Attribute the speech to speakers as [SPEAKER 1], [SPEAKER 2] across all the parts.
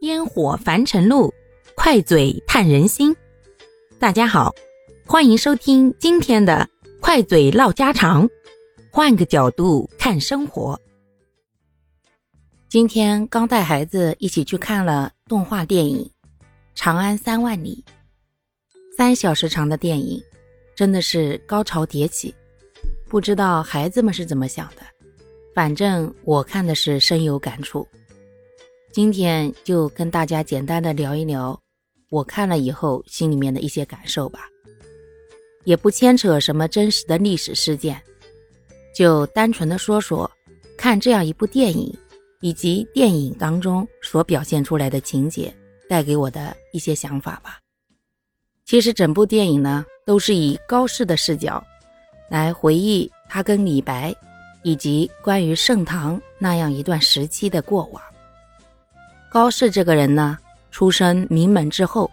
[SPEAKER 1] 烟火凡尘路，快嘴探人心。大家好，欢迎收听今天的快嘴唠家常，换个角度看生活。今天刚带孩子一起去看了动画电影《长安三万里》，三小时长的电影，真的是高潮迭起。不知道孩子们是怎么想的，反正我看的是深有感触。今天就跟大家简单的聊一聊我看了以后心里面的一些感受吧，也不牵扯什么真实的历史事件，就单纯的说说看这样一部电影以及电影当中所表现出来的情节带给我的一些想法吧。其实整部电影呢都是以高适的视角来回忆他跟李白以及关于盛唐那样一段时期的过往。高适这个人呢，出身名门之后，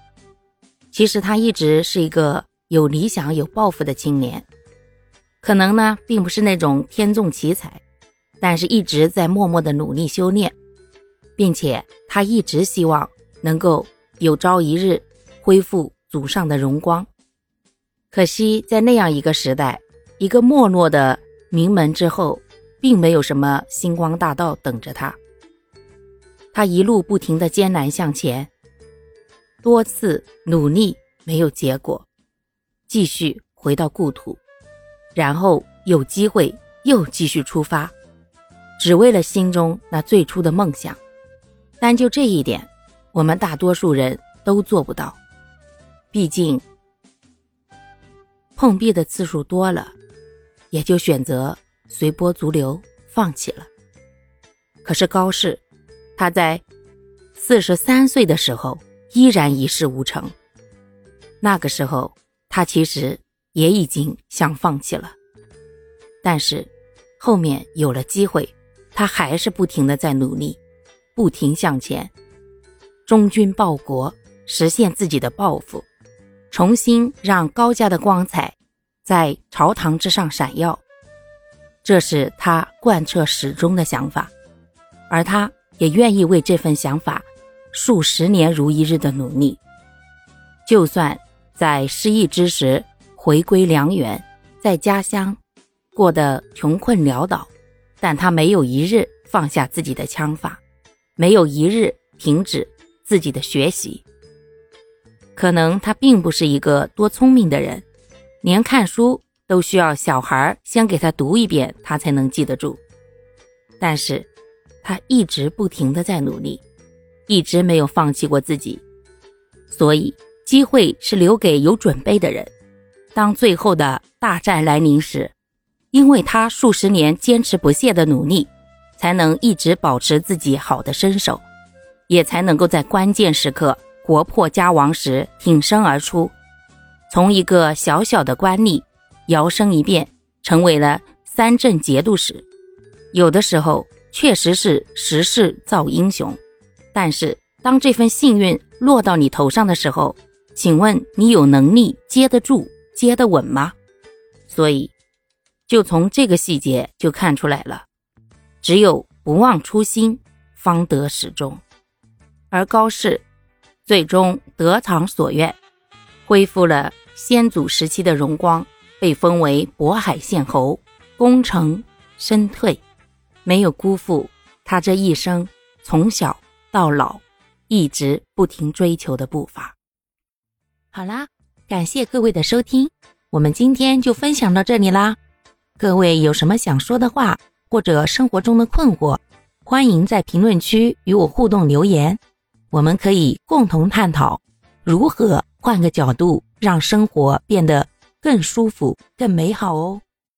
[SPEAKER 1] 其实他一直是一个有理想、有抱负的青年，可能呢并不是那种天纵奇才，但是一直在默默的努力修炼，并且他一直希望能够有朝一日恢复祖上的荣光。可惜在那样一个时代，一个没落的名门之后，并没有什么星光大道等着他。他一路不停的艰难向前，多次努力没有结果，继续回到故土，然后有机会又继续出发，只为了心中那最初的梦想。但就这一点，我们大多数人都做不到。毕竟碰壁的次数多了，也就选择随波逐流，放弃了。可是高适。他在四十三岁的时候依然一事无成。那个时候，他其实也已经想放弃了，但是后面有了机会，他还是不停的在努力，不停向前，忠君报国，实现自己的抱负，重新让高家的光彩在朝堂之上闪耀。这是他贯彻始终的想法，而他。也愿意为这份想法，数十年如一日的努力。就算在失意之时回归良缘，在家乡过得穷困潦倒，但他没有一日放下自己的枪法，没有一日停止自己的学习。可能他并不是一个多聪明的人，连看书都需要小孩先给他读一遍，他才能记得住。但是。他一直不停的在努力，一直没有放弃过自己，所以机会是留给有准备的人。当最后的大战来临时，因为他数十年坚持不懈的努力，才能一直保持自己好的身手，也才能够在关键时刻国破家亡时挺身而出，从一个小小的官吏摇身一变成为了三镇节度使。有的时候。确实是时势造英雄，但是当这份幸运落到你头上的时候，请问你有能力接得住、接得稳吗？所以，就从这个细节就看出来了，只有不忘初心，方得始终。而高适最终得偿所愿，恢复了先祖时期的荣光，被封为渤海县侯，功成身退。没有辜负他这一生从小到老一直不停追求的步伐。好啦，感谢各位的收听，我们今天就分享到这里啦。各位有什么想说的话或者生活中的困惑，欢迎在评论区与我互动留言，我们可以共同探讨如何换个角度让生活变得更舒服、更美好哦。